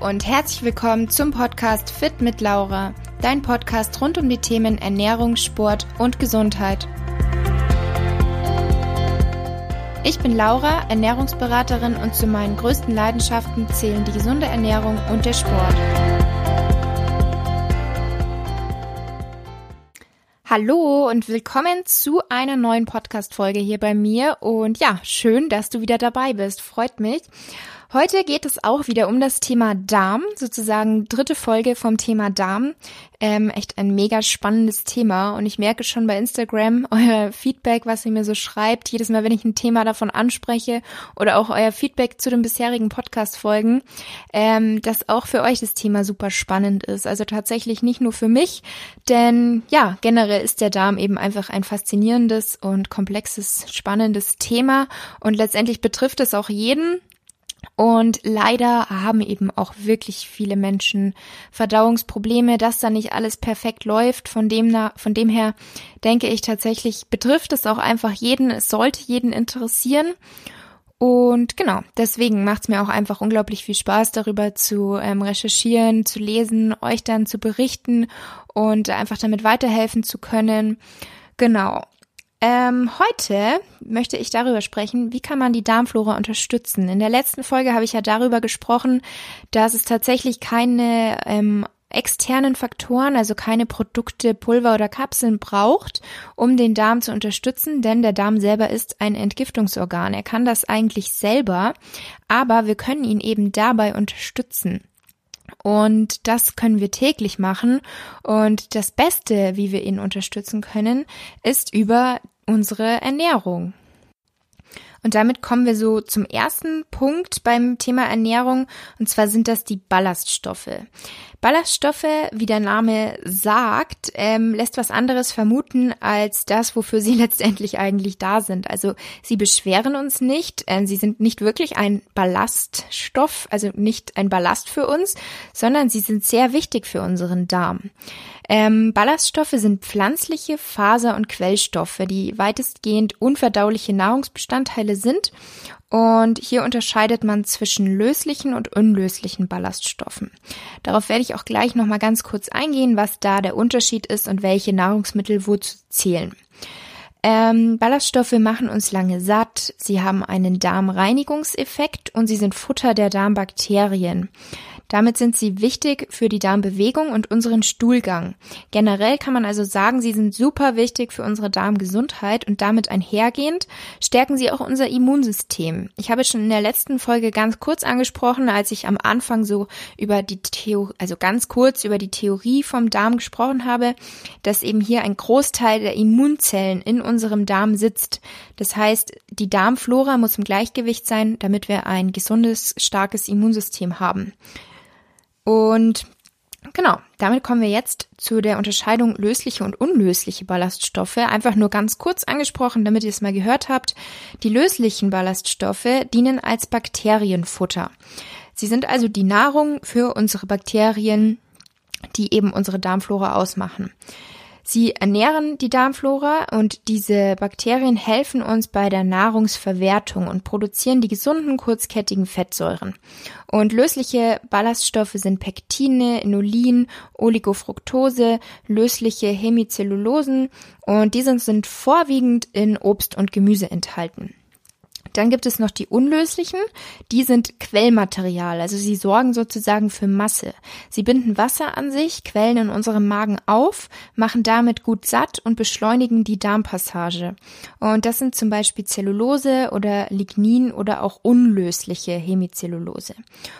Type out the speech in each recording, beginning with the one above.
und herzlich willkommen zum Podcast Fit mit Laura, dein Podcast rund um die Themen Ernährung, Sport und Gesundheit. Ich bin Laura, Ernährungsberaterin und zu meinen größten Leidenschaften zählen die gesunde Ernährung und der Sport. Hallo und willkommen zu einer neuen Podcast-Folge hier bei mir. Und ja, schön, dass du wieder dabei bist. Freut mich. Heute geht es auch wieder um das Thema Darm, sozusagen dritte Folge vom Thema Darm. Ähm, echt ein mega spannendes Thema und ich merke schon bei Instagram euer Feedback, was ihr mir so schreibt, jedes Mal, wenn ich ein Thema davon anspreche oder auch euer Feedback zu den bisherigen Podcast-Folgen, ähm, dass auch für euch das Thema super spannend ist. Also tatsächlich nicht nur für mich, denn ja, generell ist der Darm eben einfach ein faszinierendes und komplexes, spannendes Thema und letztendlich betrifft es auch jeden, und leider haben eben auch wirklich viele Menschen Verdauungsprobleme, dass da nicht alles perfekt läuft. Von dem, von dem her denke ich tatsächlich, betrifft es auch einfach jeden. Es sollte jeden interessieren. Und genau, deswegen macht es mir auch einfach unglaublich viel Spaß, darüber zu ähm, recherchieren, zu lesen, euch dann zu berichten und einfach damit weiterhelfen zu können. Genau. Ähm, heute möchte ich darüber sprechen, wie kann man die Darmflora unterstützen. In der letzten Folge habe ich ja darüber gesprochen, dass es tatsächlich keine ähm, externen Faktoren, also keine Produkte, Pulver oder Kapseln braucht, um den Darm zu unterstützen, denn der Darm selber ist ein Entgiftungsorgan. Er kann das eigentlich selber, aber wir können ihn eben dabei unterstützen. Und das können wir täglich machen. Und das Beste, wie wir ihn unterstützen können, ist über unsere Ernährung. Und damit kommen wir so zum ersten Punkt beim Thema Ernährung, und zwar sind das die Ballaststoffe. Ballaststoffe, wie der Name sagt, ähm, lässt was anderes vermuten als das, wofür sie letztendlich eigentlich da sind. Also sie beschweren uns nicht, äh, sie sind nicht wirklich ein Ballaststoff, also nicht ein Ballast für uns, sondern sie sind sehr wichtig für unseren Darm. Ähm, Ballaststoffe sind pflanzliche Faser- und Quellstoffe, die weitestgehend unverdauliche Nahrungsbestandteile sind. Und hier unterscheidet man zwischen löslichen und unlöslichen Ballaststoffen. Darauf werde ich auch gleich nochmal ganz kurz eingehen, was da der Unterschied ist und welche Nahrungsmittel wozu zählen. Ähm, Ballaststoffe machen uns lange satt, sie haben einen Darmreinigungseffekt und sie sind Futter der Darmbakterien. Damit sind sie wichtig für die Darmbewegung und unseren Stuhlgang. Generell kann man also sagen, sie sind super wichtig für unsere Darmgesundheit und damit einhergehend stärken sie auch unser Immunsystem. Ich habe schon in der letzten Folge ganz kurz angesprochen, als ich am Anfang so über die Theorie, also ganz kurz über die Theorie vom Darm gesprochen habe, dass eben hier ein Großteil der Immunzellen in unserem Darm sitzt. Das heißt, die Darmflora muss im Gleichgewicht sein, damit wir ein gesundes, starkes Immunsystem haben. Und genau, damit kommen wir jetzt zu der Unterscheidung lösliche und unlösliche Ballaststoffe. Einfach nur ganz kurz angesprochen, damit ihr es mal gehört habt. Die löslichen Ballaststoffe dienen als Bakterienfutter. Sie sind also die Nahrung für unsere Bakterien, die eben unsere Darmflora ausmachen. Sie ernähren die Darmflora und diese Bakterien helfen uns bei der Nahrungsverwertung und produzieren die gesunden kurzkettigen Fettsäuren. Und lösliche Ballaststoffe sind Pektine, Inulin, Oligofructose, lösliche Hemicellulosen und diese sind vorwiegend in Obst und Gemüse enthalten. Dann gibt es noch die unlöslichen. Die sind Quellmaterial, also sie sorgen sozusagen für Masse. Sie binden Wasser an sich, quellen in unserem Magen auf, machen damit gut satt und beschleunigen die Darmpassage. Und das sind zum Beispiel Zellulose oder Lignin oder auch unlösliche Hemicellulose.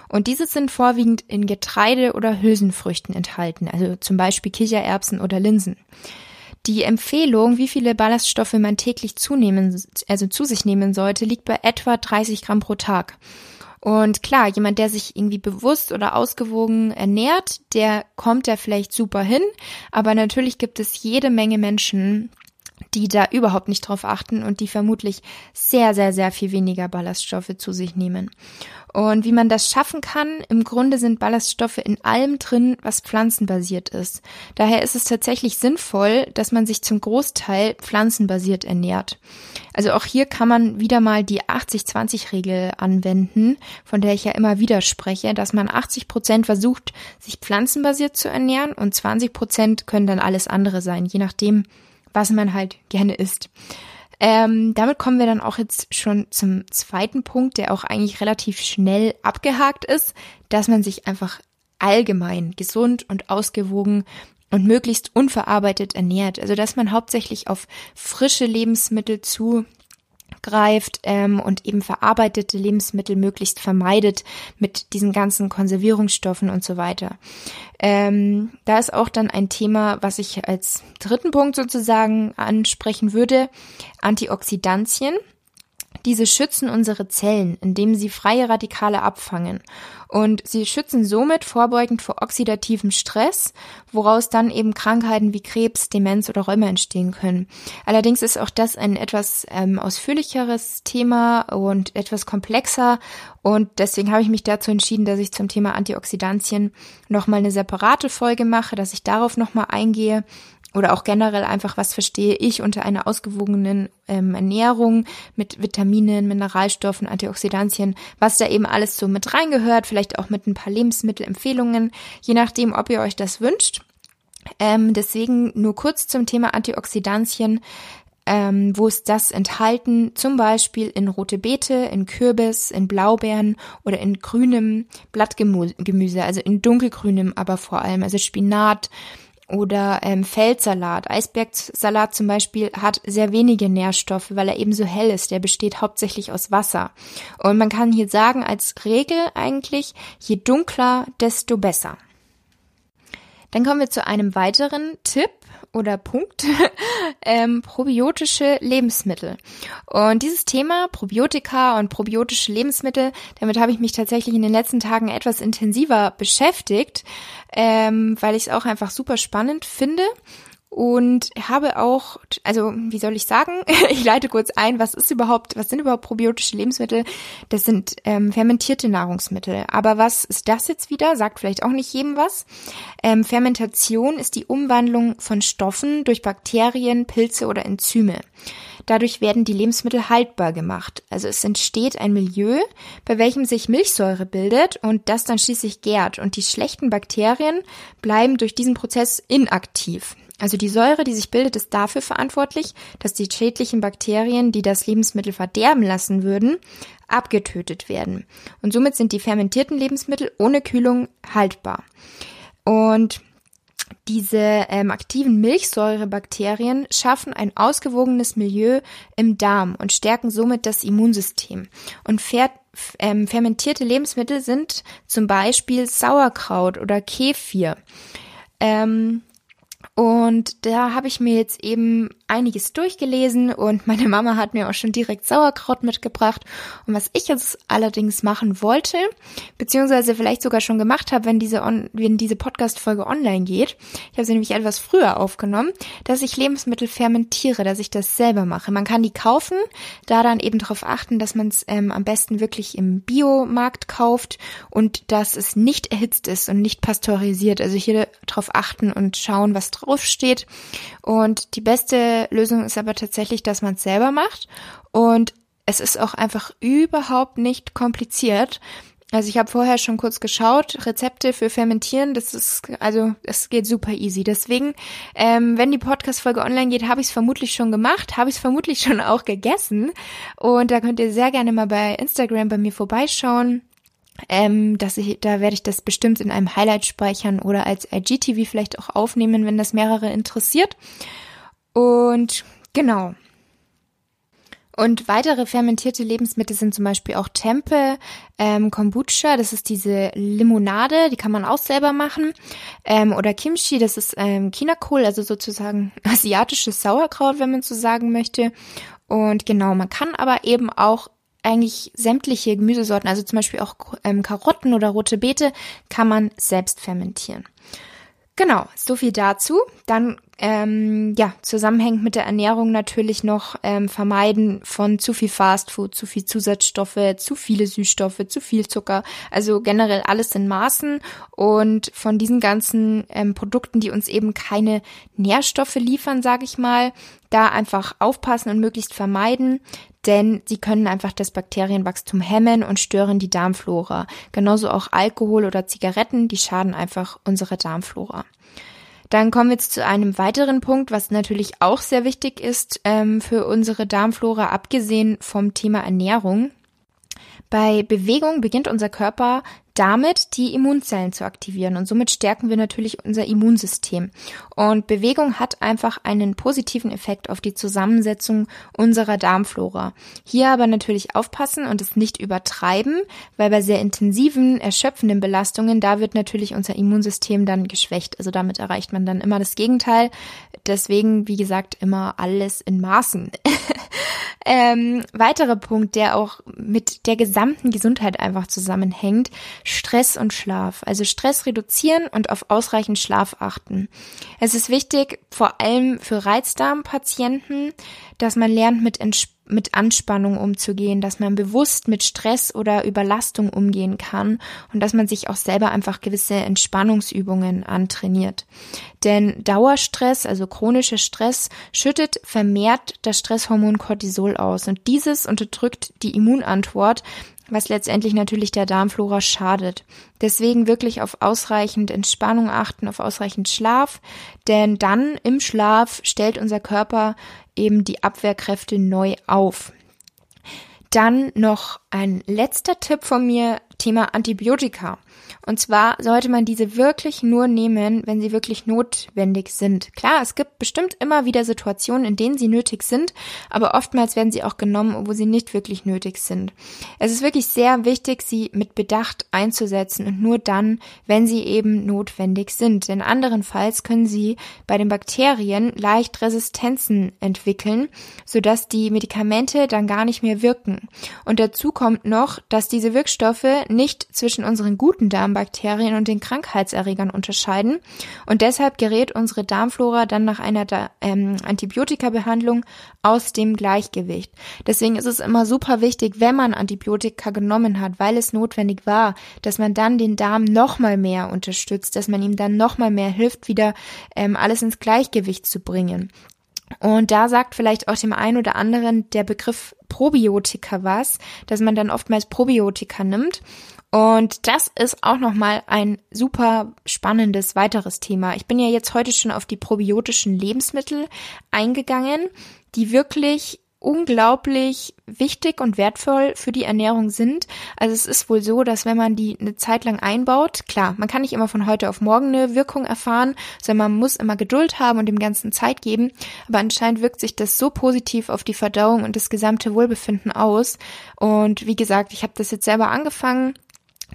Und diese sind vorwiegend in Getreide oder Hülsenfrüchten enthalten, also zum Beispiel Kichererbsen oder Linsen. Die Empfehlung, wie viele Ballaststoffe man täglich zunehmen, also zu sich nehmen sollte, liegt bei etwa 30 Gramm pro Tag. Und klar, jemand, der sich irgendwie bewusst oder ausgewogen ernährt, der kommt da vielleicht super hin. Aber natürlich gibt es jede Menge Menschen, die da überhaupt nicht drauf achten und die vermutlich sehr, sehr, sehr viel weniger Ballaststoffe zu sich nehmen. Und wie man das schaffen kann, im Grunde sind Ballaststoffe in allem drin, was pflanzenbasiert ist. Daher ist es tatsächlich sinnvoll, dass man sich zum Großteil pflanzenbasiert ernährt. Also auch hier kann man wieder mal die 80-20-Regel anwenden, von der ich ja immer wieder spreche, dass man 80 Prozent versucht, sich pflanzenbasiert zu ernähren und 20 Prozent können dann alles andere sein, je nachdem, was man halt gerne isst. Ähm, damit kommen wir dann auch jetzt schon zum zweiten Punkt, der auch eigentlich relativ schnell abgehakt ist, dass man sich einfach allgemein gesund und ausgewogen und möglichst unverarbeitet ernährt. Also dass man hauptsächlich auf frische Lebensmittel zu greift ähm, und eben verarbeitete Lebensmittel möglichst vermeidet mit diesen ganzen Konservierungsstoffen und so weiter. Ähm, da ist auch dann ein Thema, was ich als dritten Punkt sozusagen ansprechen würde, Antioxidantien. Diese schützen unsere Zellen, indem sie freie Radikale abfangen. Und sie schützen somit vorbeugend vor oxidativem Stress, woraus dann eben Krankheiten wie Krebs, Demenz oder Rheuma entstehen können. Allerdings ist auch das ein etwas ähm, ausführlicheres Thema und etwas komplexer. Und deswegen habe ich mich dazu entschieden, dass ich zum Thema Antioxidantien nochmal eine separate Folge mache, dass ich darauf nochmal eingehe oder auch generell einfach, was verstehe ich unter einer ausgewogenen ähm, Ernährung mit Vitaminen, Mineralstoffen, Antioxidantien, was da eben alles so mit reingehört, vielleicht auch mit ein paar Lebensmittelempfehlungen, je nachdem, ob ihr euch das wünscht. Ähm, deswegen nur kurz zum Thema Antioxidantien. Ähm, wo ist das enthalten? Zum Beispiel in rote Beete, in Kürbis, in Blaubeeren oder in grünem Blattgemüse, also in dunkelgrünem aber vor allem, also Spinat, oder ähm, Feldsalat. Eisbergsalat zum Beispiel hat sehr wenige Nährstoffe, weil er eben so hell ist. Der besteht hauptsächlich aus Wasser. Und man kann hier sagen, als Regel eigentlich, je dunkler, desto besser. Dann kommen wir zu einem weiteren Tipp oder Punkt, ähm, probiotische Lebensmittel. Und dieses Thema, Probiotika und probiotische Lebensmittel, damit habe ich mich tatsächlich in den letzten Tagen etwas intensiver beschäftigt, ähm, weil ich es auch einfach super spannend finde und habe auch, also wie soll ich sagen, ich leite kurz ein, was ist überhaupt, was sind überhaupt probiotische Lebensmittel? Das sind ähm, fermentierte Nahrungsmittel. Aber was ist das jetzt wieder? Sagt vielleicht auch nicht jedem was. Ähm, Fermentation ist die Umwandlung von Stoffen durch Bakterien, Pilze oder Enzyme. Dadurch werden die Lebensmittel haltbar gemacht. Also es entsteht ein Milieu, bei welchem sich Milchsäure bildet und das dann schließlich gärt und die schlechten Bakterien bleiben durch diesen Prozess inaktiv. Also die Säure, die sich bildet, ist dafür verantwortlich, dass die schädlichen Bakterien, die das Lebensmittel verderben lassen würden, abgetötet werden. Und somit sind die fermentierten Lebensmittel ohne Kühlung haltbar. Und diese ähm, aktiven Milchsäurebakterien schaffen ein ausgewogenes Milieu im Darm und stärken somit das Immunsystem. Und fer ähm, fermentierte Lebensmittel sind zum Beispiel Sauerkraut oder Kefir. Ähm, und da habe ich mir jetzt eben einiges durchgelesen und meine Mama hat mir auch schon direkt Sauerkraut mitgebracht. Und was ich jetzt allerdings machen wollte, beziehungsweise vielleicht sogar schon gemacht habe, wenn diese, on, wenn diese Podcast-Folge online geht, ich habe sie nämlich etwas früher aufgenommen, dass ich Lebensmittel fermentiere, dass ich das selber mache. Man kann die kaufen, da dann eben darauf achten, dass man es ähm, am besten wirklich im Biomarkt kauft und dass es nicht erhitzt ist und nicht pasteurisiert. Also hier darauf achten und schauen, was drauf steht. Und die beste Lösung ist aber tatsächlich, dass man es selber macht. Und es ist auch einfach überhaupt nicht kompliziert. Also ich habe vorher schon kurz geschaut, Rezepte für Fermentieren, das ist, also es geht super easy. Deswegen, ähm, wenn die Podcast-Folge online geht, habe ich es vermutlich schon gemacht, habe ich es vermutlich schon auch gegessen. Und da könnt ihr sehr gerne mal bei Instagram bei mir vorbeischauen. Ähm, dass ich, da werde ich das bestimmt in einem Highlight speichern oder als IGTV vielleicht auch aufnehmen, wenn das mehrere interessiert. Und genau. Und weitere fermentierte Lebensmittel sind zum Beispiel auch Tempe, ähm, Kombucha, das ist diese Limonade, die kann man auch selber machen. Ähm, oder Kimchi, das ist ähm, Chinakohl, also sozusagen asiatisches Sauerkraut, wenn man so sagen möchte. Und genau, man kann aber eben auch eigentlich sämtliche Gemüsesorten, also zum Beispiel auch ähm, Karotten oder rote Beete, kann man selbst fermentieren. Genau, so viel dazu. Dann ähm, ja, zusammenhängt mit der Ernährung natürlich noch ähm, vermeiden von zu viel Fastfood, zu viel Zusatzstoffe, zu viele Süßstoffe, zu viel Zucker. Also generell alles in Maßen und von diesen ganzen ähm, Produkten, die uns eben keine Nährstoffe liefern, sage ich mal, da einfach aufpassen und möglichst vermeiden, denn sie können einfach das Bakterienwachstum hemmen und stören die Darmflora. Genauso auch Alkohol oder Zigaretten, die schaden einfach unserer Darmflora. Dann kommen wir jetzt zu einem weiteren Punkt, was natürlich auch sehr wichtig ist ähm, für unsere Darmflora, abgesehen vom Thema Ernährung. Bei Bewegung beginnt unser Körper damit die Immunzellen zu aktivieren und somit stärken wir natürlich unser Immunsystem. Und Bewegung hat einfach einen positiven Effekt auf die Zusammensetzung unserer Darmflora. Hier aber natürlich aufpassen und es nicht übertreiben, weil bei sehr intensiven, erschöpfenden Belastungen, da wird natürlich unser Immunsystem dann geschwächt. Also damit erreicht man dann immer das Gegenteil. Deswegen, wie gesagt, immer alles in Maßen. ähm, weiterer Punkt, der auch mit der gesamten Gesundheit einfach zusammenhängt, Stress und Schlaf. Also Stress reduzieren und auf ausreichend Schlaf achten. Es ist wichtig, vor allem für Reizdarmpatienten, dass man lernt, mit, mit Anspannung umzugehen, dass man bewusst mit Stress oder Überlastung umgehen kann und dass man sich auch selber einfach gewisse Entspannungsübungen antrainiert. Denn Dauerstress, also chronischer Stress, schüttet vermehrt das Stresshormon Cortisol aus und dieses unterdrückt die Immunantwort, was letztendlich natürlich der Darmflora schadet. Deswegen wirklich auf ausreichend Entspannung achten, auf ausreichend Schlaf, denn dann im Schlaf stellt unser Körper eben die Abwehrkräfte neu auf. Dann noch ein letzter Tipp von mir, Thema Antibiotika. Und zwar sollte man diese wirklich nur nehmen, wenn sie wirklich notwendig sind. Klar, es gibt bestimmt immer wieder Situationen, in denen sie nötig sind, aber oftmals werden sie auch genommen, wo sie nicht wirklich nötig sind. Es ist wirklich sehr wichtig, sie mit Bedacht einzusetzen und nur dann, wenn sie eben notwendig sind. Denn anderenfalls können sie bei den Bakterien leicht Resistenzen entwickeln, sodass die Medikamente dann gar nicht mehr wirken. Und dazu kommt noch, dass diese Wirkstoffe nicht zwischen unseren guten Darm Darmbakterien und den Krankheitserregern unterscheiden. Und deshalb gerät unsere Darmflora dann nach einer ähm, Antibiotikabehandlung aus dem Gleichgewicht. Deswegen ist es immer super wichtig, wenn man Antibiotika genommen hat, weil es notwendig war, dass man dann den Darm nochmal mehr unterstützt, dass man ihm dann nochmal mehr hilft, wieder ähm, alles ins Gleichgewicht zu bringen. Und da sagt vielleicht auch dem einen oder anderen der Begriff Probiotika was, dass man dann oftmals Probiotika nimmt. Und das ist auch nochmal ein super spannendes weiteres Thema. Ich bin ja jetzt heute schon auf die probiotischen Lebensmittel eingegangen, die wirklich unglaublich wichtig und wertvoll für die Ernährung sind. Also es ist wohl so, dass wenn man die eine Zeit lang einbaut, klar, man kann nicht immer von heute auf morgen eine Wirkung erfahren, sondern man muss immer Geduld haben und dem Ganzen Zeit geben. Aber anscheinend wirkt sich das so positiv auf die Verdauung und das gesamte Wohlbefinden aus. Und wie gesagt, ich habe das jetzt selber angefangen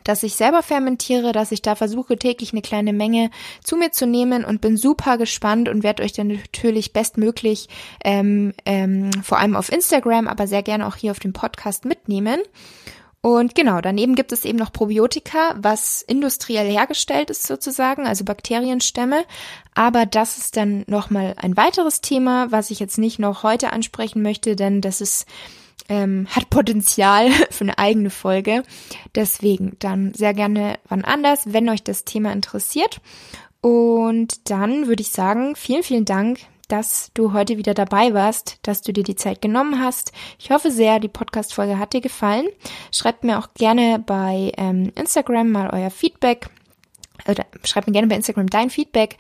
dass ich selber fermentiere, dass ich da versuche täglich eine kleine Menge zu mir zu nehmen und bin super gespannt und werde euch dann natürlich bestmöglich ähm, ähm, vor allem auf Instagram, aber sehr gerne auch hier auf dem Podcast mitnehmen. Und genau, daneben gibt es eben noch Probiotika, was industriell hergestellt ist sozusagen, also Bakterienstämme. Aber das ist dann nochmal ein weiteres Thema, was ich jetzt nicht noch heute ansprechen möchte, denn das ist ähm, hat Potenzial für eine eigene Folge. Deswegen dann sehr gerne wann anders, wenn euch das Thema interessiert. Und dann würde ich sagen, vielen, vielen Dank, dass du heute wieder dabei warst, dass du dir die Zeit genommen hast. Ich hoffe sehr, die Podcast-Folge hat dir gefallen. Schreibt mir auch gerne bei ähm, Instagram mal euer Feedback. Oder schreibt mir gerne bei Instagram dein Feedback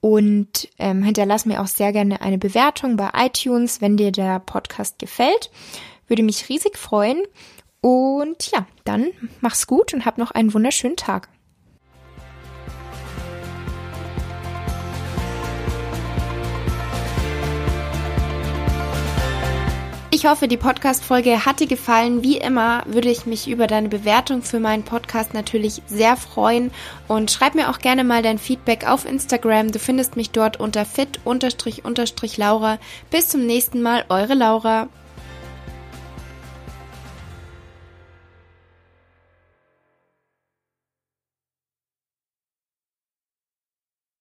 und ähm, hinterlass mir auch sehr gerne eine Bewertung bei iTunes, wenn dir der Podcast gefällt. Würde mich riesig freuen. Und ja, dann mach's gut und hab noch einen wunderschönen Tag. Ich hoffe, die Podcast-Folge hat dir gefallen. Wie immer würde ich mich über deine Bewertung für meinen Podcast natürlich sehr freuen. Und schreib mir auch gerne mal dein Feedback auf Instagram. Du findest mich dort unter fit-laura. Bis zum nächsten Mal, eure Laura.